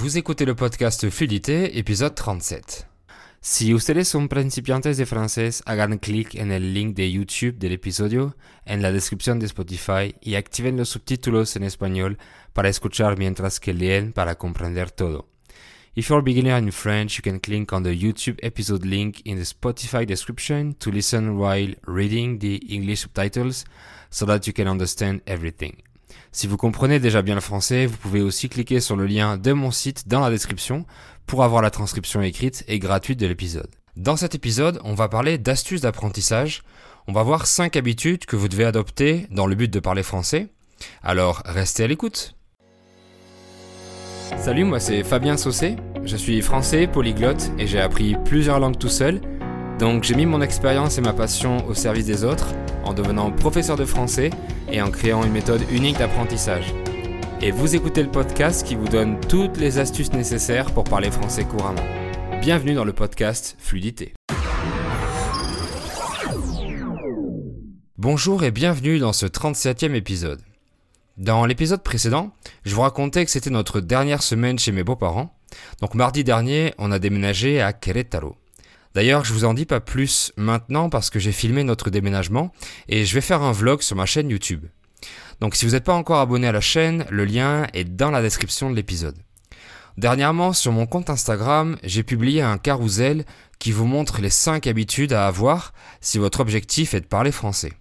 Vous écoutez le podcast Fluidité, épisode 37. Si ustedes son principiantes de francés, hagan clic en el link de YouTube del episodio en la descripción de Spotify y activen los subtítulos en español para escuchar mientras que leen para comprender todo. If you're a beginner in French, you can click on the YouTube episode link in the Spotify description to listen while reading the English subtitles so that you can understand everything. Si vous comprenez déjà bien le français, vous pouvez aussi cliquer sur le lien de mon site dans la description pour avoir la transcription écrite et gratuite de l'épisode. Dans cet épisode, on va parler d'astuces d'apprentissage. On va voir 5 habitudes que vous devez adopter dans le but de parler français. Alors, restez à l'écoute. Salut, moi c'est Fabien Saucé. Je suis français, polyglotte et j'ai appris plusieurs langues tout seul. Donc j'ai mis mon expérience et ma passion au service des autres en devenant professeur de français et en créant une méthode unique d'apprentissage. Et vous écoutez le podcast qui vous donne toutes les astuces nécessaires pour parler français couramment. Bienvenue dans le podcast Fluidité. Bonjour et bienvenue dans ce 37e épisode. Dans l'épisode précédent, je vous racontais que c'était notre dernière semaine chez mes beaux-parents. Donc mardi dernier, on a déménagé à Querétaro. D'ailleurs, je vous en dis pas plus maintenant parce que j'ai filmé notre déménagement et je vais faire un vlog sur ma chaîne YouTube. Donc si vous n'êtes pas encore abonné à la chaîne, le lien est dans la description de l'épisode. Dernièrement, sur mon compte Instagram, j'ai publié un carrousel qui vous montre les 5 habitudes à avoir si votre objectif est de parler français.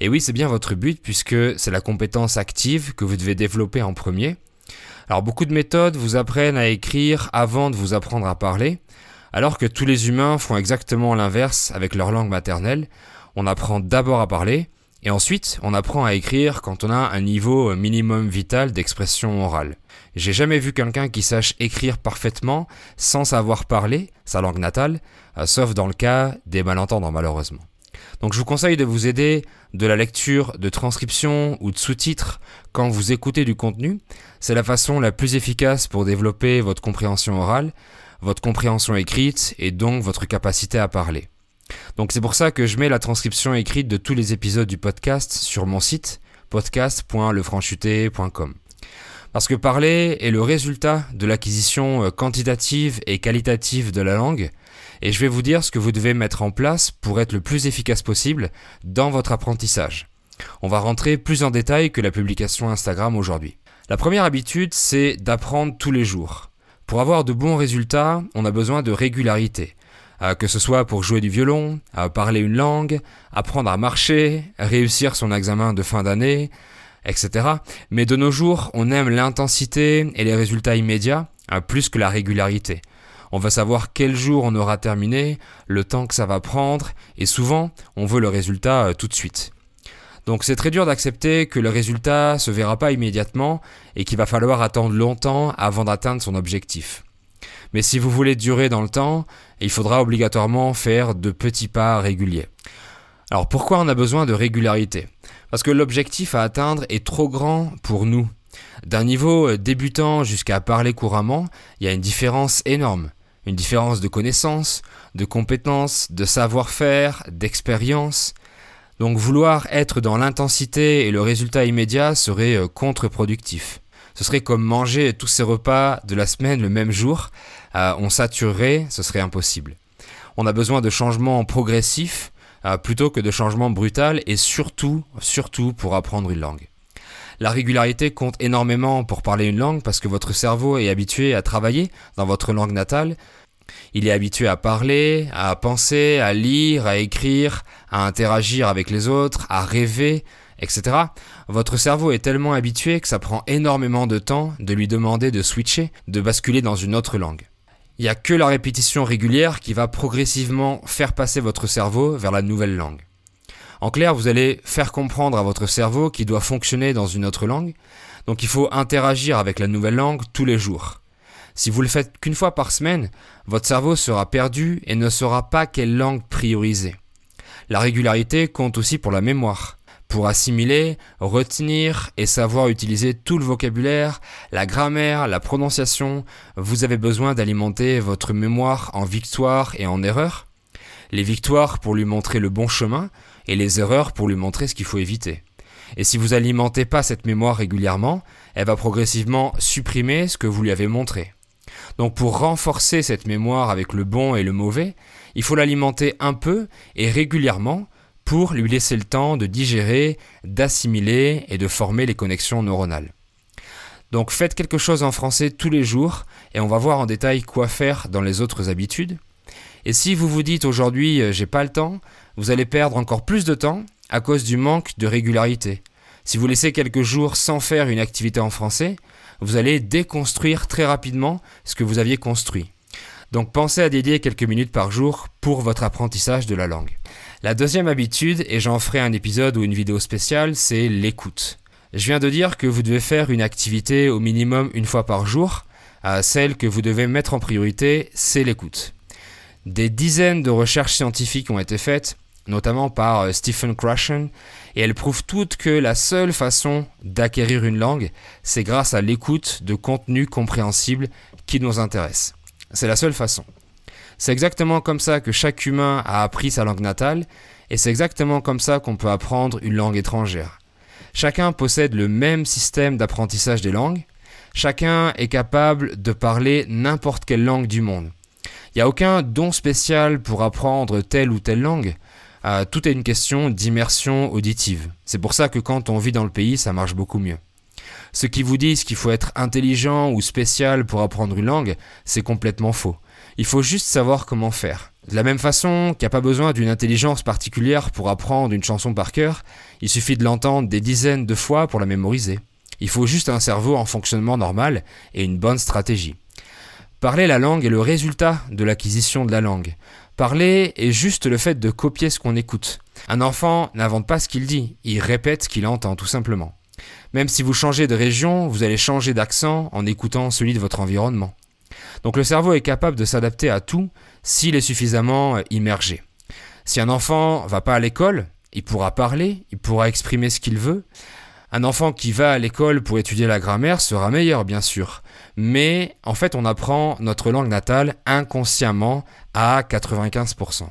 Et oui, c'est bien votre but puisque c'est la compétence active que vous devez développer en premier. Alors beaucoup de méthodes vous apprennent à écrire avant de vous apprendre à parler, alors que tous les humains font exactement l'inverse avec leur langue maternelle. On apprend d'abord à parler, et ensuite on apprend à écrire quand on a un niveau minimum vital d'expression orale. J'ai jamais vu quelqu'un qui sache écrire parfaitement sans savoir parler sa langue natale, euh, sauf dans le cas des malentendants malheureusement. Donc je vous conseille de vous aider de la lecture de transcription ou de sous-titres quand vous écoutez du contenu. C'est la façon la plus efficace pour développer votre compréhension orale votre compréhension écrite et donc votre capacité à parler. Donc c'est pour ça que je mets la transcription écrite de tous les épisodes du podcast sur mon site podcast.lefranchuté.com. Parce que parler est le résultat de l'acquisition euh, quantitative et qualitative de la langue, et je vais vous dire ce que vous devez mettre en place pour être le plus efficace possible dans votre apprentissage. On va rentrer plus en détail que la publication Instagram aujourd'hui. La première habitude, c'est d'apprendre tous les jours. Pour avoir de bons résultats, on a besoin de régularité. Euh, que ce soit pour jouer du violon, parler une langue, apprendre à marcher, réussir son examen de fin d'année, etc. Mais de nos jours, on aime l'intensité et les résultats immédiats euh, plus que la régularité. On va savoir quel jour on aura terminé, le temps que ça va prendre, et souvent, on veut le résultat euh, tout de suite. Donc c'est très dur d'accepter que le résultat se verra pas immédiatement et qu'il va falloir attendre longtemps avant d'atteindre son objectif. Mais si vous voulez durer dans le temps, il faudra obligatoirement faire de petits pas réguliers. Alors pourquoi on a besoin de régularité? Parce que l'objectif à atteindre est trop grand pour nous. D'un niveau débutant jusqu'à parler couramment, il y a une différence énorme. Une différence de connaissances, de compétences, de savoir-faire, d'expérience. Donc vouloir être dans l'intensité et le résultat immédiat serait euh, contre-productif. Ce serait comme manger tous ces repas de la semaine le même jour. Euh, on saturerait, ce serait impossible. On a besoin de changements progressifs euh, plutôt que de changements brutaux et surtout, surtout pour apprendre une langue. La régularité compte énormément pour parler une langue parce que votre cerveau est habitué à travailler dans votre langue natale il est habitué à parler, à penser, à lire, à écrire, à interagir avec les autres, à rêver, etc. Votre cerveau est tellement habitué que ça prend énormément de temps de lui demander de switcher, de basculer dans une autre langue. Il n'y a que la répétition régulière qui va progressivement faire passer votre cerveau vers la nouvelle langue. En clair, vous allez faire comprendre à votre cerveau qu'il doit fonctionner dans une autre langue, donc il faut interagir avec la nouvelle langue tous les jours. Si vous le faites qu'une fois par semaine, votre cerveau sera perdu et ne saura pas quelle langue prioriser. La régularité compte aussi pour la mémoire. Pour assimiler, retenir et savoir utiliser tout le vocabulaire, la grammaire, la prononciation, vous avez besoin d'alimenter votre mémoire en victoires et en erreurs. Les victoires pour lui montrer le bon chemin et les erreurs pour lui montrer ce qu'il faut éviter. Et si vous alimentez pas cette mémoire régulièrement, elle va progressivement supprimer ce que vous lui avez montré. Donc pour renforcer cette mémoire avec le bon et le mauvais, il faut l'alimenter un peu et régulièrement pour lui laisser le temps de digérer, d'assimiler et de former les connexions neuronales. Donc faites quelque chose en français tous les jours et on va voir en détail quoi faire dans les autres habitudes. Et si vous vous dites aujourd'hui euh, j'ai pas le temps, vous allez perdre encore plus de temps à cause du manque de régularité. Si vous laissez quelques jours sans faire une activité en français, vous allez déconstruire très rapidement ce que vous aviez construit. Donc pensez à dédier quelques minutes par jour pour votre apprentissage de la langue. La deuxième habitude, et j'en ferai un épisode ou une vidéo spéciale, c'est l'écoute. Je viens de dire que vous devez faire une activité au minimum une fois par jour. celle que vous devez mettre en priorité, c'est l'écoute. Des dizaines de recherches scientifiques ont été faites, notamment par euh, Stephen Krashen, et elles prouvent toutes que la seule façon d'acquérir une langue, c'est grâce à l'écoute de contenus compréhensibles qui nous intéressent. C'est la seule façon. C'est exactement comme ça que chaque humain a appris sa langue natale, et c'est exactement comme ça qu'on peut apprendre une langue étrangère. Chacun possède le même système d'apprentissage des langues, chacun est capable de parler n'importe quelle langue du monde. Il n'y a aucun don spécial pour apprendre telle ou telle langue. Euh, tout est une question d'immersion auditive. C'est pour ça que quand on vit dans le pays, ça marche beaucoup mieux. Ceux qui vous disent qu'il faut être intelligent ou spécial pour apprendre une langue, c'est complètement faux. Il faut juste savoir comment faire. De la même façon qu'il n'y a pas besoin d'une intelligence particulière pour apprendre une chanson par cœur, il suffit de l'entendre des dizaines de fois pour la mémoriser. Il faut juste un cerveau en fonctionnement normal et une bonne stratégie. Parler la langue est le résultat de l'acquisition de la langue. Parler est juste le fait de copier ce qu'on écoute. Un enfant n'invente pas ce qu'il dit, il répète ce qu'il entend tout simplement. Même si vous changez de région, vous allez changer d'accent en écoutant celui de votre environnement. Donc le cerveau est capable de s'adapter à tout s'il est suffisamment immergé. Si un enfant va pas à l'école, il pourra parler, il pourra exprimer ce qu'il veut, un enfant qui va à l'école pour étudier la grammaire sera meilleur, bien sûr. Mais en fait, on apprend notre langue natale inconsciemment à 95%.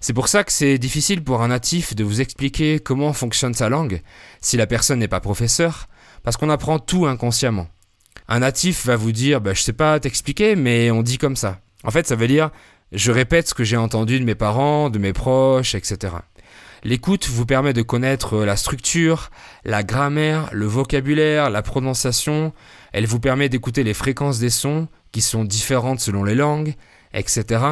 C'est pour ça que c'est difficile pour un natif de vous expliquer comment fonctionne sa langue si la personne n'est pas professeur, parce qu'on apprend tout inconsciemment. Un natif va vous dire, bah, je sais pas t'expliquer, mais on dit comme ça. En fait, ça veut dire, je répète ce que j'ai entendu de mes parents, de mes proches, etc. L'écoute vous permet de connaître la structure, la grammaire, le vocabulaire, la prononciation. Elle vous permet d'écouter les fréquences des sons qui sont différentes selon les langues, etc.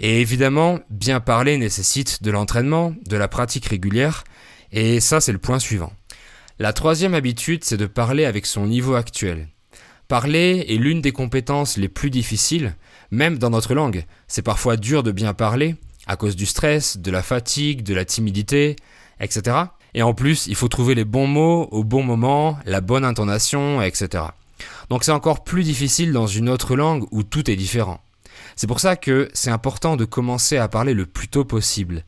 Et évidemment, bien parler nécessite de l'entraînement, de la pratique régulière. Et ça, c'est le point suivant. La troisième habitude, c'est de parler avec son niveau actuel. Parler est l'une des compétences les plus difficiles, même dans notre langue. C'est parfois dur de bien parler, à cause du stress, de la fatigue, de la timidité, etc. Et en plus, il faut trouver les bons mots au bon moment, la bonne intonation, etc. Donc c'est encore plus difficile dans une autre langue où tout est différent. C'est pour ça que c'est important de commencer à parler le plus tôt possible.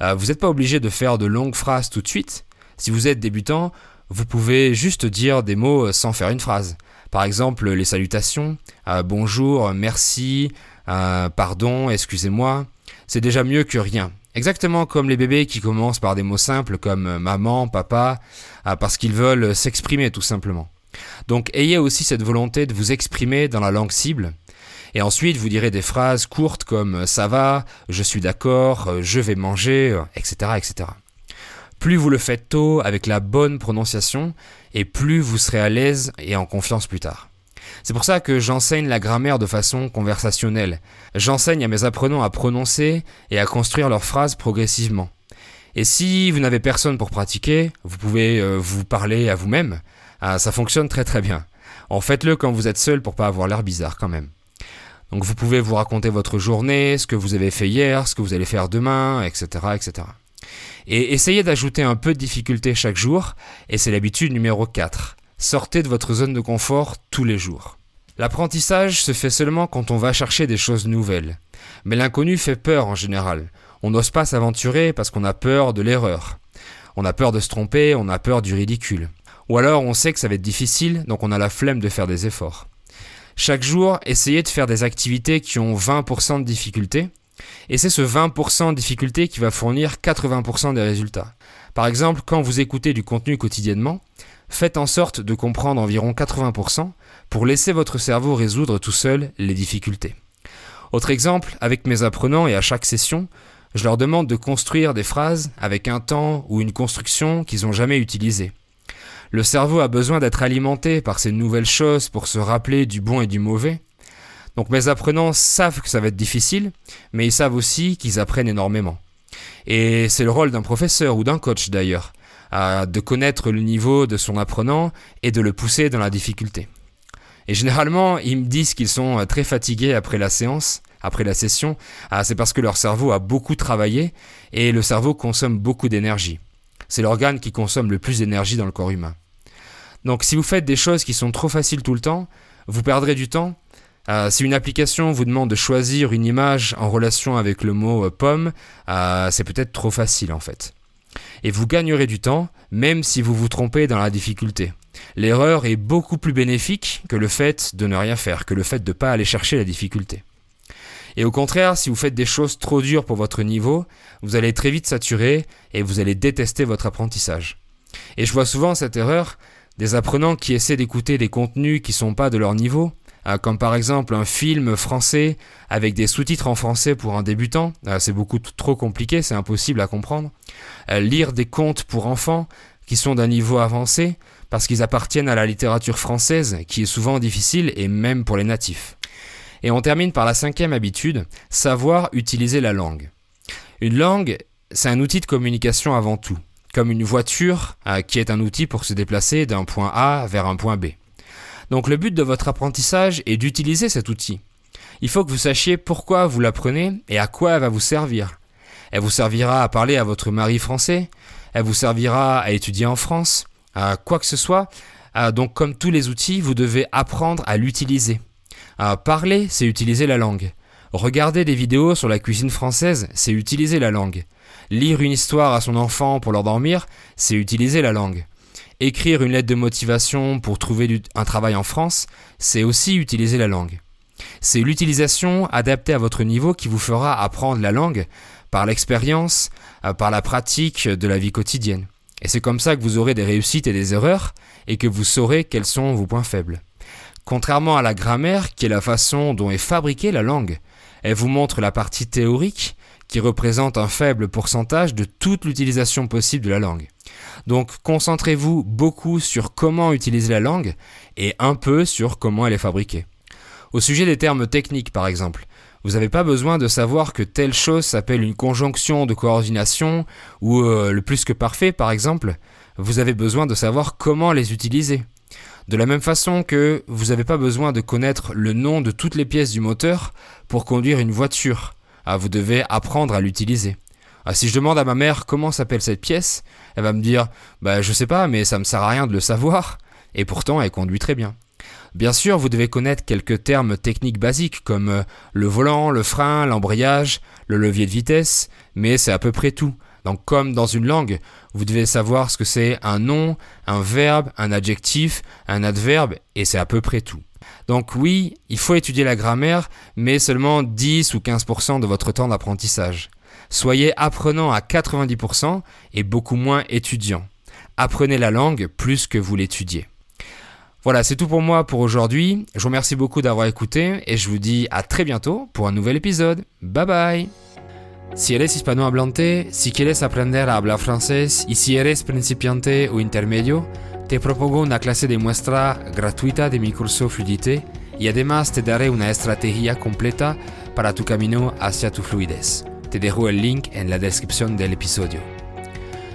Euh, vous n'êtes pas obligé de faire de longues phrases tout de suite. Si vous êtes débutant, vous pouvez juste dire des mots sans faire une phrase. Par exemple, les salutations, euh, bonjour, merci, euh, pardon, excusez-moi, c'est déjà mieux que rien. Exactement comme les bébés qui commencent par des mots simples comme euh, maman, papa, euh, parce qu'ils veulent s'exprimer tout simplement. Donc ayez aussi cette volonté de vous exprimer dans la langue cible. Et ensuite, vous direz des phrases courtes comme euh, ça va, je suis d'accord, je vais manger, etc., etc. Plus vous le faites tôt avec la bonne prononciation, et plus vous serez à l'aise et en confiance plus tard. C'est pour ça que j'enseigne la grammaire de façon conversationnelle. J'enseigne à mes apprenants à prononcer et à construire leurs phrases progressivement. Et si vous n'avez personne pour pratiquer, vous pouvez euh, vous parler à vous-même. Ah, ça fonctionne très très bien. En faites-le quand vous êtes seul pour pas avoir l'air bizarre quand même. Donc vous pouvez vous raconter votre journée, ce que vous avez fait hier, ce que vous allez faire demain, etc., etc. Et essayez d'ajouter un peu de difficulté chaque jour, et c'est l'habitude numéro 4. Sortez de votre zone de confort tous les jours. L'apprentissage se fait seulement quand on va chercher des choses nouvelles. Mais l'inconnu fait peur en général. On n'ose pas s'aventurer parce qu'on a peur de l'erreur. On a peur de se tromper, on a peur du ridicule. Ou alors on sait que ça va être difficile, donc on a la flemme de faire des efforts. Chaque jour, essayez de faire des activités qui ont 20% de difficulté, et c'est ce 20% de difficulté qui va fournir 80% des résultats. Par exemple, quand vous écoutez du contenu quotidiennement, faites en sorte de comprendre environ 80% pour laisser votre cerveau résoudre tout seul les difficultés. Autre exemple, avec mes apprenants et à chaque session, je leur demande de construire des phrases avec un temps ou une construction qu'ils n'ont jamais utilisée. Le cerveau a besoin d'être alimenté par ces nouvelles choses pour se rappeler du bon et du mauvais. Donc mes apprenants savent que ça va être difficile, mais ils savent aussi qu'ils apprennent énormément. Et c'est le rôle d'un professeur ou d'un coach d'ailleurs, de connaître le niveau de son apprenant et de le pousser dans la difficulté. Et généralement, ils me disent qu'ils sont euh, très fatigués après la séance, après la session. Ah, c'est parce que leur cerveau a beaucoup travaillé et le cerveau consomme beaucoup d'énergie. C'est l'organe qui consomme le plus d'énergie dans le corps humain. Donc si vous faites des choses qui sont trop faciles tout le temps, vous perdrez du temps. Euh, si une application vous demande de choisir une image en relation avec le mot euh, pomme, c'est peut-être trop facile en fait. Et vous gagnerez du temps, même si vous vous trompez dans la difficulté. L'erreur est beaucoup plus bénéfique que le fait de ne rien faire, que le fait de ne pas aller chercher la difficulté. Et au contraire, si vous faites des choses trop dures pour votre niveau, vous allez très vite saturer et vous allez détester votre apprentissage. Et je vois souvent cette erreur des apprenants qui essaient d'écouter des contenus qui ne sont pas de leur niveau, comme par exemple un film français avec des sous-titres en français pour un débutant, euh, c'est beaucoup trop compliqué, c'est impossible à comprendre. Euh, lire des contes pour enfants qui sont d'un niveau avancé, parce qu'ils appartiennent à la littérature française, qui est souvent difficile, et même pour les natifs. Et on termine par la cinquième habitude, savoir utiliser la langue. Une langue, c'est un outil de communication avant tout, comme une voiture euh, qui est un outil pour se déplacer d'un point A vers un point B. Donc le but de votre apprentissage est d'utiliser cet outil. Il faut que vous sachiez pourquoi vous l'apprenez et à quoi elle va vous servir. Elle vous servira à parler à votre mari français, elle vous servira à étudier en France, à quoi que ce soit. donc comme tous les outils, vous devez apprendre à l'utiliser. parler, c'est utiliser la langue. Regarder des vidéos sur la cuisine française, c'est utiliser la langue. Lire une histoire à son enfant pour l'endormir, c'est utiliser la langue. Écrire une lettre de motivation pour trouver un travail en France, c'est aussi utiliser la langue. C'est l'utilisation adaptée à votre niveau qui vous fera apprendre la langue par l'expérience, euh, par la pratique de la vie quotidienne. Et c'est comme ça que vous aurez des réussites et des erreurs, et que vous saurez quels sont vos points faibles. Contrairement à la grammaire, qui est la façon dont est fabriquée la langue, elle vous montre la partie théorique, qui représente un faible pourcentage de toute l'utilisation possible de la langue. Donc concentrez-vous beaucoup sur comment utiliser la langue, et un peu sur comment elle est fabriquée. Au sujet des termes techniques, par exemple, vous n'avez pas besoin de savoir que telle chose s'appelle une conjonction de coordination ou euh, le plus que parfait par exemple. Vous avez besoin de savoir comment les utiliser. De la même façon que vous n'avez pas besoin de connaître le nom de toutes les pièces du moteur pour conduire une voiture. Ah, vous devez apprendre à l'utiliser. Ah, si je demande à ma mère comment s'appelle cette pièce, elle va me dire bah je sais pas mais ça me sert à rien de le savoir et pourtant elle conduit très bien. Bien sûr, vous devez connaître quelques termes techniques basiques comme euh, le volant, le frein, l'embrayage, le levier de vitesse, mais c'est à peu près tout. Donc comme dans une langue, vous devez savoir ce que c'est un nom, un verbe, un adjectif, un adverbe, et c'est à peu près tout. Donc oui, il faut étudier la grammaire, mais seulement 10 ou 15% de votre temps d'apprentissage. Soyez apprenant à 90% et beaucoup moins étudiant. Apprenez la langue plus que vous l'étudiez. Voilà, c'est tout pour moi pour aujourd'hui. Je vous remercie beaucoup d'avoir écouté et je vous dis à très bientôt pour un nouvel épisode. Bye bye Si eres hispanohablante, si quieres aprender a hablar francés y si eres principiante o intermedio, te propongo una clase de muestra gratuita de mi curso Fluidité y además te daré una estrategia completa para tu camino hacia tu fluidez. Te dejo el link en la descripción del episodio.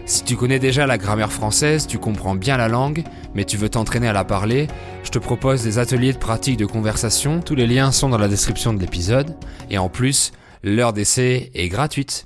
Si tu connais déjà la grammaire française, tu comprends bien la langue, mais tu veux t'entraîner à la parler, je te propose des ateliers de pratique de conversation. Tous les liens sont dans la description de l'épisode. Et en plus, l'heure d'essai est gratuite.